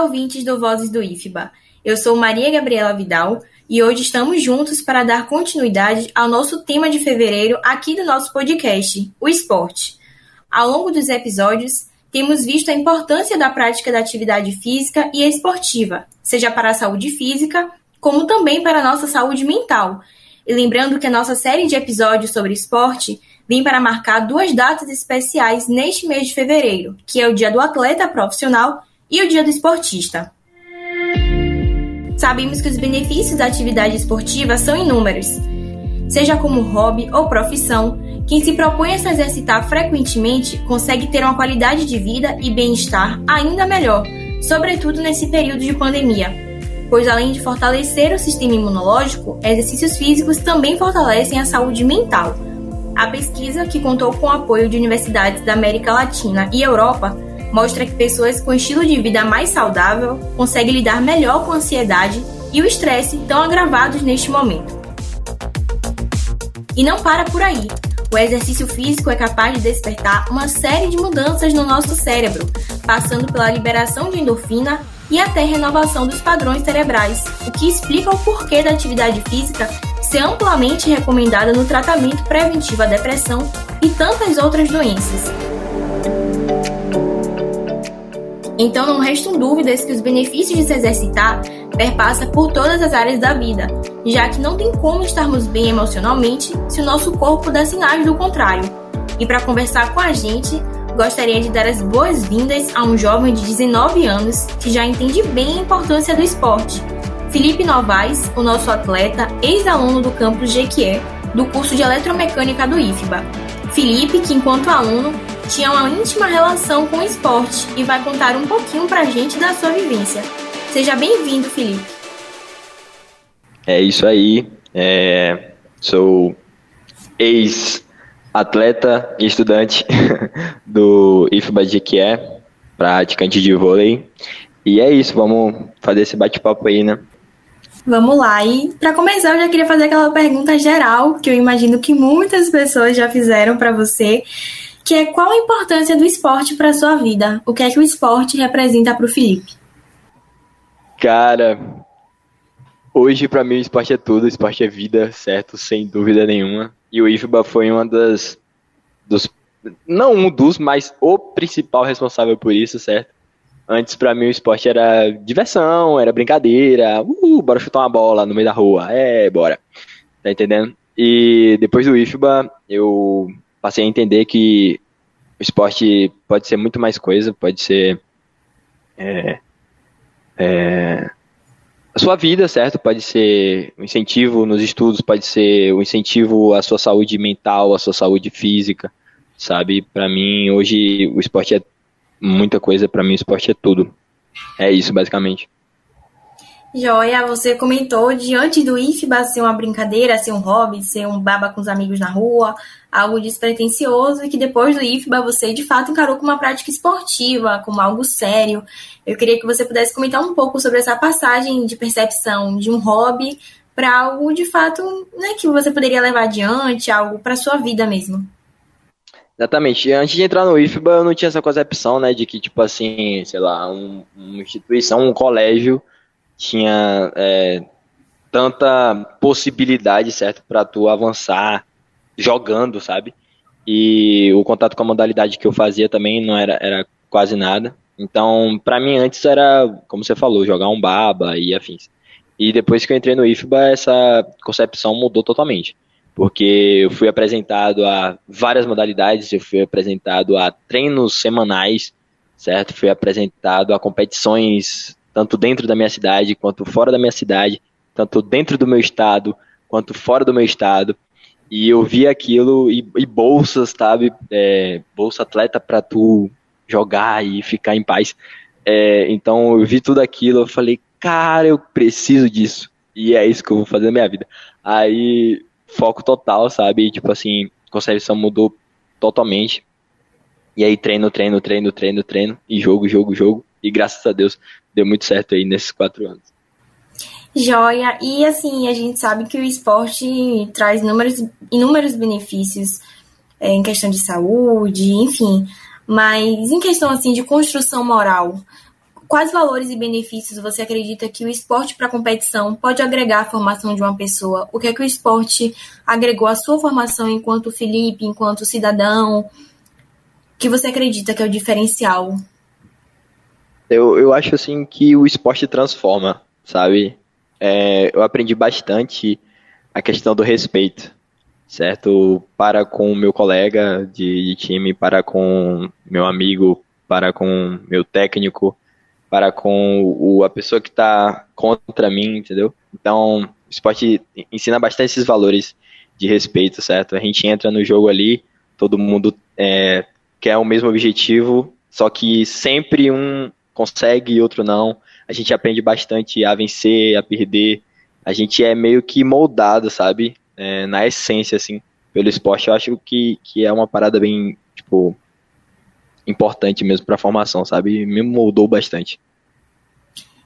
Ouvintes do Vozes do IFBA. Eu sou Maria Gabriela Vidal e hoje estamos juntos para dar continuidade ao nosso tema de fevereiro aqui do nosso podcast, o esporte. Ao longo dos episódios, temos visto a importância da prática da atividade física e esportiva, seja para a saúde física, como também para a nossa saúde mental. E lembrando que a nossa série de episódios sobre esporte vem para marcar duas datas especiais neste mês de fevereiro, que é o Dia do Atleta Profissional e o Dia do Esportista. Sabemos que os benefícios da atividade esportiva são inúmeros. Seja como hobby ou profissão, quem se propõe a se exercitar frequentemente consegue ter uma qualidade de vida e bem-estar ainda melhor, sobretudo nesse período de pandemia. Pois além de fortalecer o sistema imunológico, exercícios físicos também fortalecem a saúde mental. A pesquisa, que contou com o apoio de universidades da América Latina e Europa, mostra que pessoas com estilo de vida mais saudável conseguem lidar melhor com a ansiedade e o estresse tão agravados neste momento. E não para por aí. O exercício físico é capaz de despertar uma série de mudanças no nosso cérebro, passando pela liberação de endorfina e até renovação dos padrões cerebrais, o que explica o porquê da atividade física ser amplamente recomendada no tratamento preventivo à depressão e tantas outras doenças. Então não restam dúvidas que os benefícios de se exercitar perpassa por todas as áreas da vida, já que não tem como estarmos bem emocionalmente se o nosso corpo dá sinais do contrário. E para conversar com a gente, gostaria de dar as boas-vindas a um jovem de 19 anos que já entende bem a importância do esporte. Felipe Novaes, o nosso atleta, ex-aluno do campus Jequié, do curso de eletromecânica do IFBA. Felipe, que enquanto aluno tinha uma íntima relação com o esporte e vai contar um pouquinho pra gente da sua vivência. Seja bem-vindo, Felipe. É isso aí. É, sou ex-atleta e estudante do IFBA de Jequié, praticante de vôlei. E é isso, vamos fazer esse bate-papo aí, né? Vamos lá. E para começar, eu já queria fazer aquela pergunta geral que eu imagino que muitas pessoas já fizeram para você, que é qual a importância do esporte para sua vida? O que é que o esporte representa para o Felipe? Cara, hoje para mim o esporte é tudo, o esporte é vida, certo? Sem dúvida nenhuma. E o IFBA foi uma das dos não um dos, mas o principal responsável por isso, certo? Antes, para mim, o esporte era diversão, era brincadeira. Uh, bora chutar uma bola no meio da rua. É, bora. Tá entendendo? E depois do IFBA, eu passei a entender que o esporte pode ser muito mais coisa, pode ser. É, é, a sua vida, certo? Pode ser um incentivo nos estudos, pode ser um incentivo à sua saúde mental, à sua saúde física, sabe? Para mim, hoje, o esporte é muita coisa, para mim o esporte é tudo. É isso, basicamente. Joia, você comentou de antes do IFBA ser uma brincadeira, ser um hobby, ser um baba com os amigos na rua, algo despretensioso, e que depois do IFBA você de fato encarou como uma prática esportiva, como algo sério. Eu queria que você pudesse comentar um pouco sobre essa passagem de percepção de um hobby para algo de fato né, que você poderia levar adiante, algo para sua vida mesmo. Exatamente. Antes de entrar no IFBA, eu não tinha essa concepção, né, de que, tipo assim, sei lá, um, uma instituição, um colégio tinha é, tanta possibilidade, certo, para tu avançar jogando, sabe? E o contato com a modalidade que eu fazia também não era, era quase nada. Então, para mim antes era, como você falou, jogar um baba e afins. E depois que eu entrei no IFBA, essa concepção mudou totalmente porque eu fui apresentado a várias modalidades, eu fui apresentado a treinos semanais, certo? Fui apresentado a competições tanto dentro da minha cidade quanto fora da minha cidade, tanto dentro do meu estado quanto fora do meu estado. E eu vi aquilo e, e bolsas, sabe? É, bolsa atleta para tu jogar e ficar em paz. É, então eu vi tudo aquilo, eu falei, cara, eu preciso disso. E é isso que eu vou fazer na minha vida. Aí foco total, sabe? Tipo assim, concepção mudou totalmente. E aí treino, treino, treino, treino, treino, e jogo, jogo, jogo. E graças a Deus deu muito certo aí nesses quatro anos. Joia, e assim, a gente sabe que o esporte traz inúmeros, inúmeros benefícios é, em questão de saúde, enfim, mas em questão assim de construção moral, quais valores e benefícios você acredita que o esporte para competição pode agregar à formação de uma pessoa? O que é que o esporte agregou à sua formação enquanto Felipe, enquanto cidadão? que você acredita que é o diferencial? Eu, eu acho assim que o esporte transforma, sabe? É, eu aprendi bastante a questão do respeito, certo? Para com o meu colega de, de time, para com meu amigo, para com meu técnico, para com o, a pessoa que está contra mim, entendeu? Então, o esporte ensina bastante esses valores de respeito, certo? A gente entra no jogo ali, todo mundo é, quer o mesmo objetivo, só que sempre um consegue e outro não. A gente aprende bastante a vencer, a perder. A gente é meio que moldado, sabe? É, na essência, assim, pelo esporte. Eu acho que, que é uma parada bem, tipo, importante mesmo para a formação, sabe? Me moldou bastante.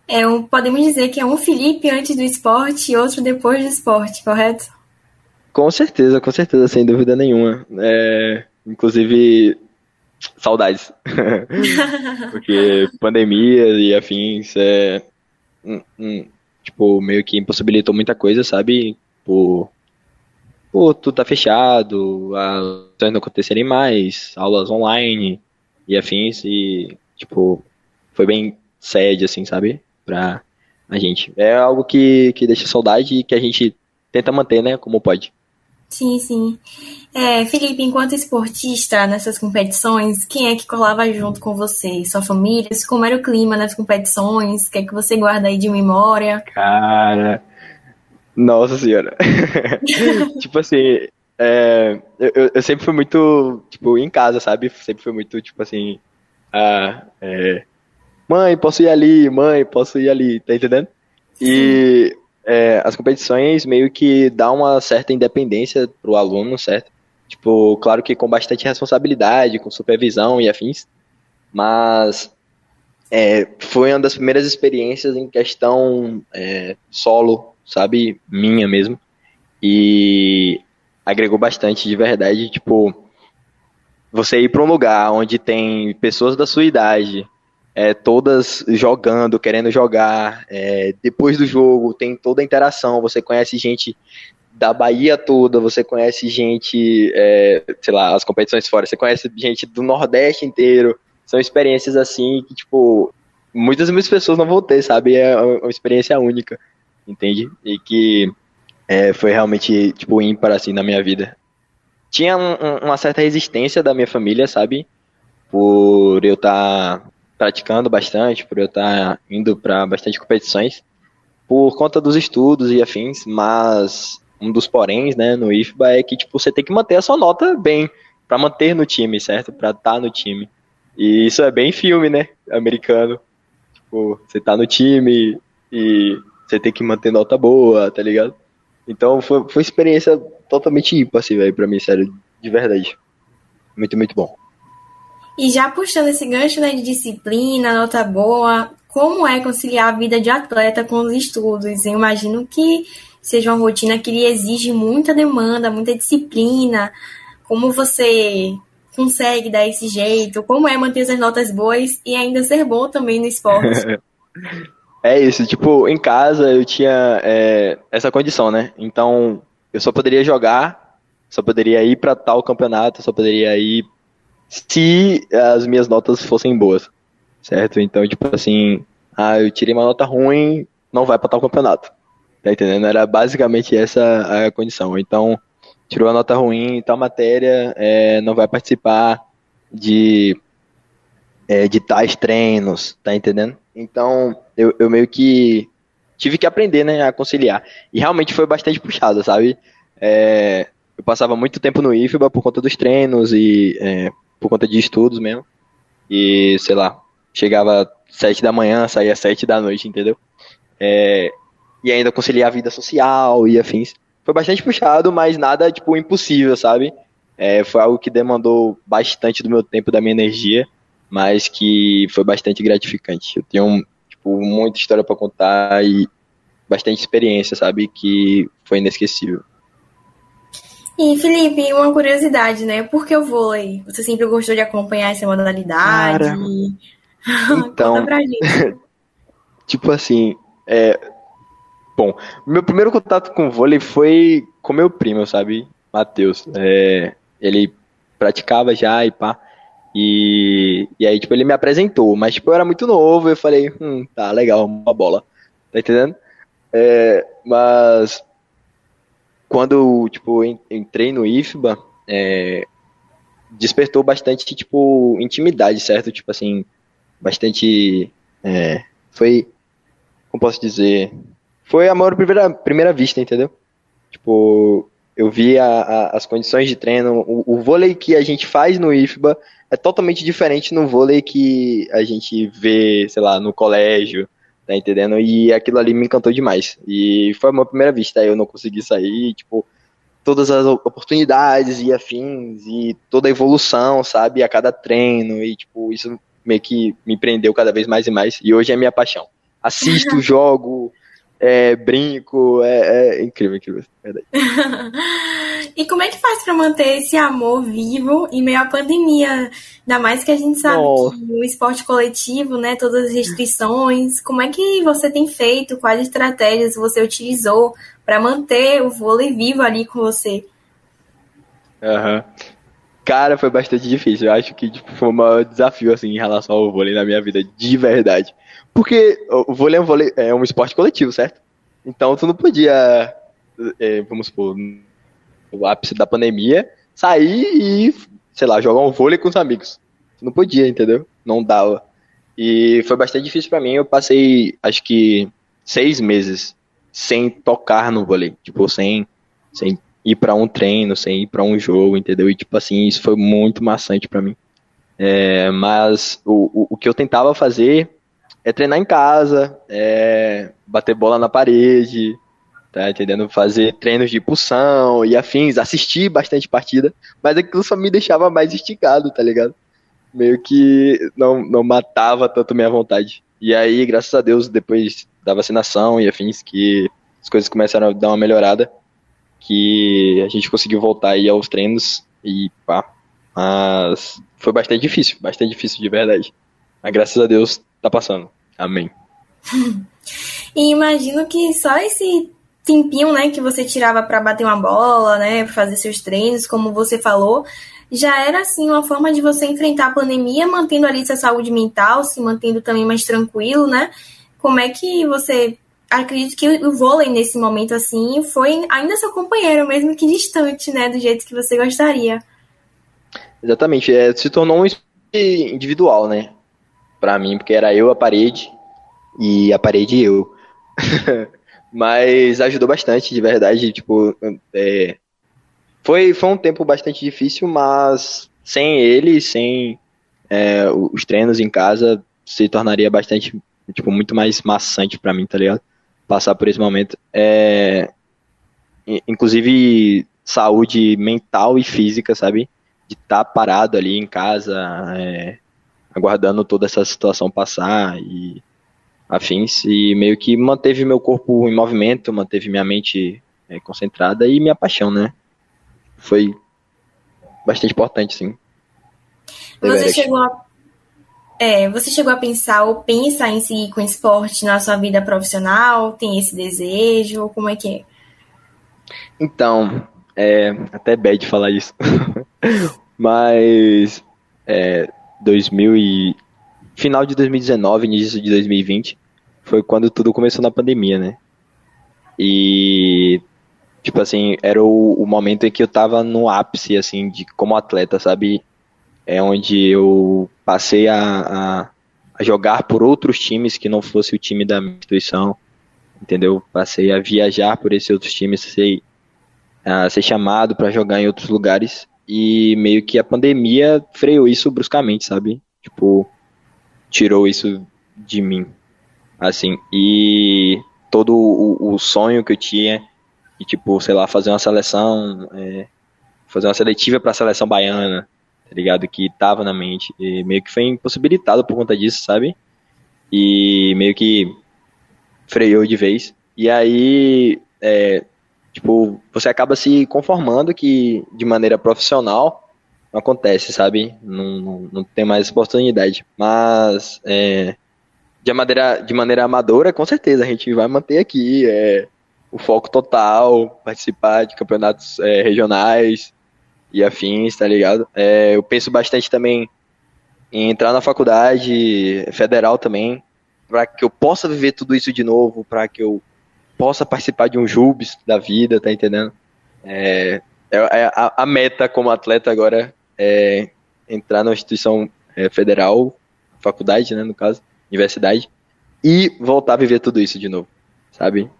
É, um, podemos dizer que é um Felipe antes do esporte e outro depois do esporte, correto? Com certeza, com certeza, sem dúvida nenhuma. É, inclusive, saudades. Porque pandemia e afins é. Tipo, meio que impossibilitou muita coisa, sabe? Por, por tudo tá fechado, as coisas não acontecerem mais, aulas online e afins, e, tipo, foi bem sede, assim, sabe? Pra a gente. É algo que, que deixa saudade e que a gente tenta manter, né? Como pode. Sim, sim. É, Felipe, enquanto esportista nessas competições, quem é que colava junto com você? Sua família? Como era o clima nas competições? O que é que você guarda aí de memória? Cara, nossa senhora. tipo assim, é, eu, eu, sempre fui muito, tipo, em casa, sabe? Sempre fui muito, tipo assim, ah, é, mãe, posso ir ali, mãe, posso ir ali, tá entendendo? E é, as competições meio que dá uma certa independência pro aluno, certo? Tipo, claro que com bastante responsabilidade, com supervisão e afins, mas é, foi uma das primeiras experiências em questão é, solo, sabe? Minha mesmo. E agregou bastante de verdade, tipo, você ir para um lugar onde tem pessoas da sua idade, é, todas jogando, querendo jogar. É, depois do jogo tem toda a interação, você conhece gente da Bahia toda, você conhece gente, é, sei lá, as competições fora, você conhece gente do Nordeste inteiro. São experiências assim que, tipo, muitas, muitas pessoas não vão ter, sabe? É uma experiência única, entende? E que é, foi realmente, tipo, ímpar, assim, na minha vida. Tinha um, uma certa resistência da minha família, sabe? Por eu estar tá praticando bastante, por eu estar indo para bastante competições, por conta dos estudos e afins, mas um dos poréns, né, no IFBA é que tipo você tem que manter a sua nota bem para manter no time, certo? Para estar tá no time. E isso é bem filme, né, americano. Tipo, você tá no time e você tem que manter nota boa, tá ligado? Então foi, foi uma experiência totalmente ímpar, assim, velho, pra mim, sério, de verdade. Muito, muito bom. E já puxando esse gancho né, de disciplina, nota boa, como é conciliar a vida de atleta com os estudos? Eu imagino que seja uma rotina que lhe exige muita demanda, muita disciplina. Como você consegue dar esse jeito? Como é manter as notas boas e ainda ser bom também no esporte? é isso, tipo, em casa eu tinha é, essa condição, né? Então eu só poderia jogar, só poderia ir para tal campeonato, só poderia ir se as minhas notas fossem boas, certo? Então, tipo assim, ah, eu tirei uma nota ruim, não vai para tal campeonato. Tá entendendo? Era basicamente essa a condição. Então, tirou a nota ruim em tal matéria, é, não vai participar de, é, de tais treinos, tá entendendo? Então, eu, eu meio que tive que aprender, né, a conciliar. E realmente foi bastante puxado, sabe? É, eu passava muito tempo no IFBA por conta dos treinos e é, por conta de estudos mesmo. E, sei lá, chegava sete da manhã, saía sete da noite, entendeu? É, e ainda conciliar a vida social e afins. Foi bastante puxado, mas nada, tipo, impossível, sabe? É, foi algo que demandou bastante do meu tempo, da minha energia, mas que foi bastante gratificante. Eu tenho, tipo, muita história para contar e bastante experiência, sabe? Que foi inesquecível. E, Felipe, uma curiosidade, né? Por que o vôlei? Você sempre gostou de acompanhar essa modalidade? Cara, Então, tipo assim, é, bom, meu primeiro contato com vôlei foi com meu primo, sabe, Matheus. É, ele praticava já e pá. E, e aí, tipo, ele me apresentou, mas, tipo, eu era muito novo, eu falei, hum, tá, legal, uma bola. Tá entendendo? É, mas, quando, tipo, entrei no IFBA, é, despertou bastante, tipo, intimidade, certo? Tipo assim, bastante, é, foi, como posso dizer, foi amor à primeira, primeira vista, entendeu? Tipo, eu vi a, a, as condições de treino, o, o, vôlei que a gente faz no IFBA é totalmente diferente no vôlei que a gente vê, sei lá, no colégio, tá entendendo? E aquilo ali me encantou demais. E foi uma primeira vista, eu não consegui sair, tipo, todas as oportunidades e afins e toda a evolução, sabe, a cada treino e tipo, isso meio que me prendeu cada vez mais e mais e hoje é minha paixão. Assisto, jogo, é, brinco, é, é, incrível, incrível, verdade. e como é que faz para manter esse amor vivo em meio à pandemia? Ainda mais que a gente sabe que o esporte coletivo, né, todas as restrições, como é que você tem feito? Quais estratégias você utilizou para manter o vôlei vivo ali com você? Aham. Uhum. Cara, foi bastante difícil. Eu acho que tipo, foi um maior desafio assim, em relação ao vôlei na minha vida, de verdade. Porque o vôlei é um, vôlei, é um esporte coletivo, certo? Então tu não podia, é, vamos supor, no ápice da pandemia, sair e, sei lá, jogar um vôlei com os amigos. Não podia, entendeu? Não dava. E foi bastante difícil para mim. Eu passei, acho que, seis meses sem tocar no vôlei. Tipo, sem, sem ir para um treino, sem ir para um jogo, entendeu? E, tipo assim, isso foi muito maçante para mim. É, mas o, o, o que eu tentava fazer é treinar em casa, é bater bola na parede, tá entendendo? Fazer treinos de pulsão e afins, assistir bastante partida, mas aquilo só me deixava mais esticado, tá ligado? Meio que não, não matava tanto minha vontade. E aí, graças a Deus, depois da vacinação e afins, que as coisas começaram a dar uma melhorada, que a gente conseguiu voltar aí aos treinos e pá. Mas foi bastante difícil, bastante difícil de verdade. Mas graças a Deus tá passando. Amém. e imagino que só esse tempinho, né, que você tirava para bater uma bola, né, para fazer seus treinos, como você falou, já era assim uma forma de você enfrentar a pandemia, mantendo ali sua saúde mental, se mantendo também mais tranquilo, né? Como é que você acredito que o vôlei nesse momento assim foi ainda seu companheiro, mesmo que distante, né, do jeito que você gostaria. Exatamente, é, se tornou um individual, né? para mim, porque era eu a parede e a parede eu. Mas ajudou bastante, de verdade. Tipo, é, foi, foi um tempo bastante difícil, mas sem ele, sem é, os treinos em casa, se tornaria bastante, tipo, muito mais maçante para mim, tá ligado? Passar por esse momento. É, inclusive, saúde mental e física, sabe? De estar tá parado ali em casa, é, aguardando toda essa situação passar e afins, e meio que manteve meu corpo em movimento, manteve minha mente é, concentrada e minha paixão, né? Foi bastante importante, sim. Você chegou a é, você chegou a pensar ou pensa em seguir com esporte na sua vida profissional? Tem esse desejo? Como é que é? Então, é até bad falar isso. Mas é, 2000 e final de 2019, início de 2020, foi quando tudo começou na pandemia, né? E tipo assim, era o, o momento em que eu tava no ápice assim de como atleta, sabe? É onde eu passei a, a, a jogar por outros times que não fosse o time da minha instituição, entendeu? Passei a viajar por esses outros times, sei, a ser chamado para jogar em outros lugares e meio que a pandemia freou isso bruscamente, sabe? Tipo, tirou isso de mim. Assim, e todo o, o sonho que eu tinha, e tipo, sei lá, fazer uma seleção, é, fazer uma seletiva para a seleção baiana, tá ligado? Que tava na mente, e meio que foi impossibilitado por conta disso, sabe? E meio que freou de vez. E aí, é, Tipo, você acaba se conformando que de maneira profissional não acontece, sabe? Não, não, não tem mais oportunidade. Mas é, de, maneira, de maneira amadora, com certeza, a gente vai manter aqui é, o foco total, participar de campeonatos é, regionais e afins, tá ligado? É, eu penso bastante também em entrar na faculdade federal também, para que eu possa viver tudo isso de novo, para que eu possa participar de um JUBS da vida, tá entendendo? É, é, é a, a, meta como atleta agora é entrar na instituição é, federal, faculdade, né, no caso, universidade, e voltar a viver tudo isso de novo, sabe?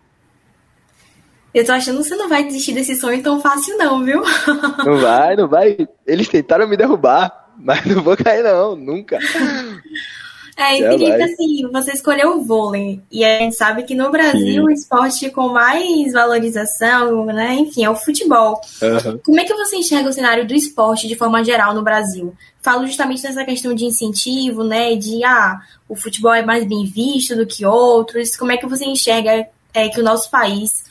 Eu tô achando que você não vai desistir desse sonho tão fácil, não, viu? Não vai, não vai. Eles tentaram me derrubar. Mas não vou cair, não, nunca. É, e Felipe, assim, você escolheu o vôlei. E a gente sabe que no Brasil Sim. o esporte com mais valorização, né? Enfim, é o futebol. Uhum. Como é que você enxerga o cenário do esporte de forma geral no Brasil? Falo justamente nessa questão de incentivo, né? De ah, o futebol é mais bem visto do que outros. Como é que você enxerga é, que o nosso país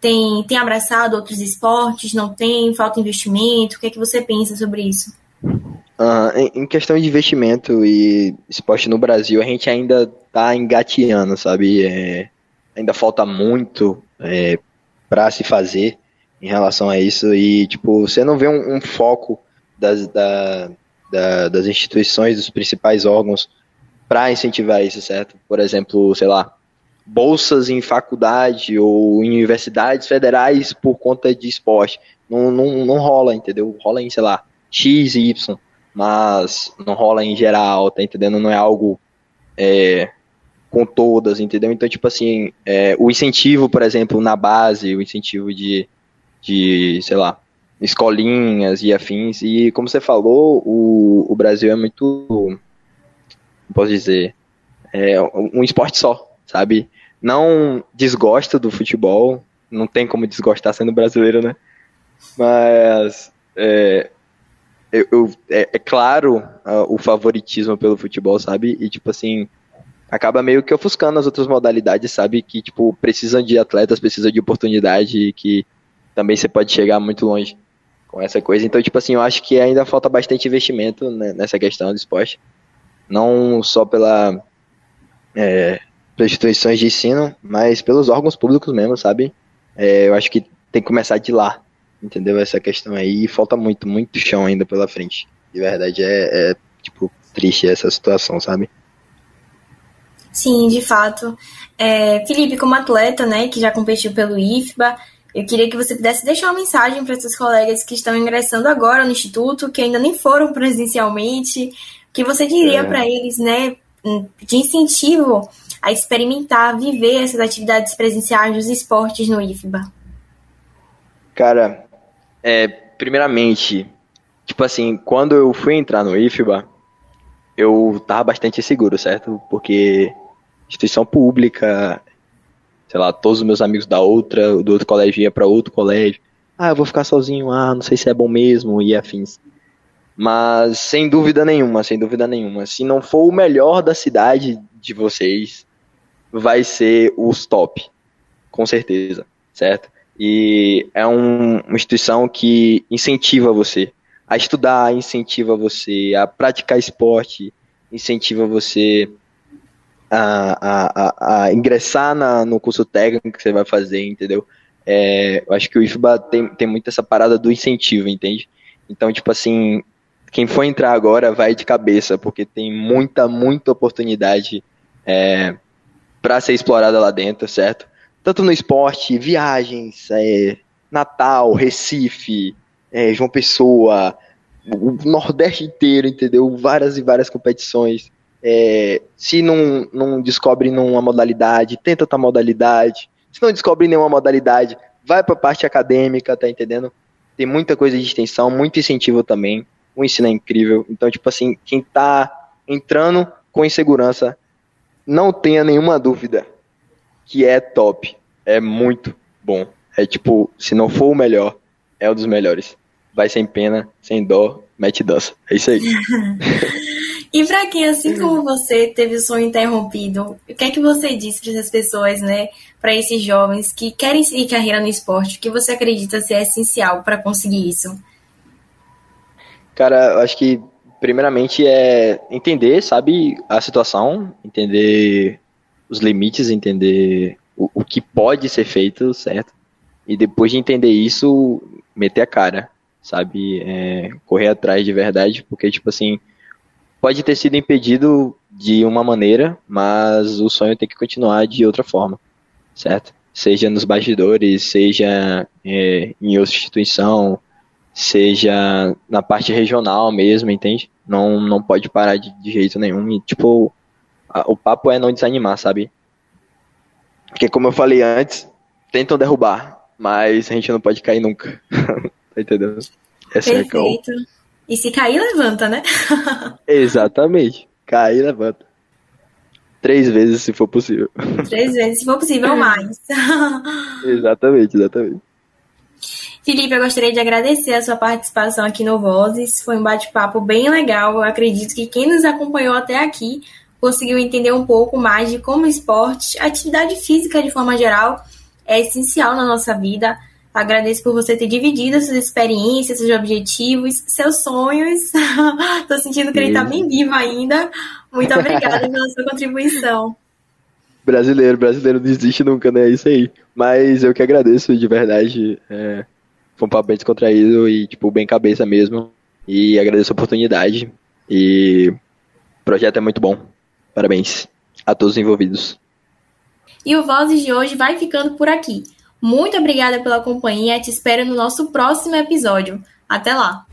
tem, tem abraçado outros esportes? Não tem? Falta investimento? O que é que você pensa sobre isso? Uh, em, questão de investimento e esporte no Brasil, a gente ainda tá engateando, sabe? É, ainda falta muito é, para se fazer em relação a isso e, tipo, você não vê um, um foco das, da, da, das instituições, dos principais órgãos para incentivar isso, certo? Por exemplo, sei lá, bolsas em faculdade ou em universidades federais por conta de esporte. Não, não, não rola, entendeu? Rola em, sei lá, X e Y mas não rola em geral, tá entendendo? Não é algo é, com todas, entendeu? Então, tipo assim, é, o incentivo, por exemplo, na base, o incentivo de, de, sei lá, escolinhas e afins, e como você falou, o, o Brasil é muito, posso dizer, é um esporte só, sabe? Não desgosta do futebol, não tem como desgostar sendo brasileiro, né? Mas é, eu, eu é, é, claro uh, o favoritismo pelo futebol, sabe? E, tipo assim, acaba meio que ofuscando as outras modalidades, sabe? Que, tipo, precisam de atletas, precisam de oportunidade e que também você pode chegar muito longe com essa coisa. Então, tipo assim, eu acho que ainda falta bastante investimento né, nessa questão do esporte. Não só pela, é, instituições de ensino, mas pelos órgãos públicos mesmo, sabe? É, eu acho que tem que começar de lá, entendeu? Essa questão aí, falta muito, muito chão ainda pela frente. De verdade, é, é tipo, triste essa situação, sabe? Sim, de fato. É, Felipe, como atleta, né, que já competiu pelo IFBA, eu queria que você pudesse deixar uma mensagem para seus colegas que estão ingressando agora no Instituto, que ainda nem foram presencialmente, que você diria é. para eles, né, de incentivo a experimentar, viver essas atividades presenciais dos esportes no IFBA? Cara, é, primeiramente, tipo assim, quando eu fui entrar no IFBA, eu tava bastante seguro, certo? Porque instituição pública, sei lá, todos os meus amigos da outra, do outro colégio ia para outro colégio. Ah, eu vou ficar sozinho, ah, não sei se é bom mesmo e afins. Mas sem dúvida nenhuma, sem dúvida nenhuma, se não for o melhor da cidade de vocês, vai ser os top, com certeza, certo? E é um, uma instituição que incentiva você a estudar, incentiva você a praticar esporte, incentiva você a, a, a ingressar na, no curso técnico que você vai fazer, entendeu? É, eu acho que o IFBA tem, tem muito essa parada do incentivo, entende? Então, tipo assim, quem for entrar agora vai de cabeça, porque tem muita, muita oportunidade é, para ser explorada lá dentro, certo? Tanto no esporte, viagens, é, Natal, Recife, é, João Pessoa, o Nordeste inteiro, entendeu? Várias e várias competições. É, se não, não descobre nenhuma modalidade, tenta outra modalidade. Se não descobre nenhuma modalidade, vai para a parte acadêmica, tá entendendo? Tem muita coisa de extensão, muito incentivo também. O ensino é incrível. Então, tipo assim, quem tá entrando com insegurança, não tenha nenhuma dúvida que é top. É muito bom. É tipo, se não for o melhor, é um dos melhores. Vai sem pena, sem dó, mete dança. É isso aí. e para quem, assim como você, teve o sonho interrompido, o que é que você disse para essas pessoas, né? Para esses jovens que querem seguir carreira no esporte, o que você acredita ser essencial para conseguir isso? Cara, eu acho que primeiramente é entender, sabe, a situação, entender os limites, entender o, o que pode ser feito, certo? E depois de entender isso, meter a cara, sabe? É, correr atrás de verdade, porque, tipo assim, pode ter sido impedido de uma maneira, mas o sonho tem que continuar de outra forma, certo? Seja nos bastidores, seja é, em outra instituição, seja na parte regional mesmo, entende? Não, não pode parar de, de jeito nenhum. E, tipo, o papo é não desanimar, sabe? Porque, como eu falei antes, tentam derrubar, mas a gente não pode cair nunca. tá entendendo? Essa é Perfeito. É e se cair, levanta, né? Exatamente. Cair, levanta. Três vezes, se for possível. Três vezes, se for possível, mais. exatamente, exatamente. Felipe, eu gostaria de agradecer a sua participação aqui no Vozes. Foi um bate-papo bem legal. Eu acredito que quem nos acompanhou até aqui conseguiu entender um pouco mais de como o esporte, a atividade física de forma geral, é essencial na nossa vida. Agradeço por você ter dividido suas experiências, seus objetivos, seus sonhos. Estou sentindo que ele está bem vivo ainda. Muito obrigada pela sua contribuição. Brasileiro, brasileiro não existe nunca, né? É isso aí. Mas eu que agradeço de verdade. É, foi um papo bem descontraído e, tipo, bem cabeça mesmo. E agradeço a oportunidade. E o projeto é muito bom. Parabéns a todos os envolvidos. E o Vozes de hoje vai ficando por aqui. Muito obrigada pela companhia. Te espero no nosso próximo episódio. Até lá!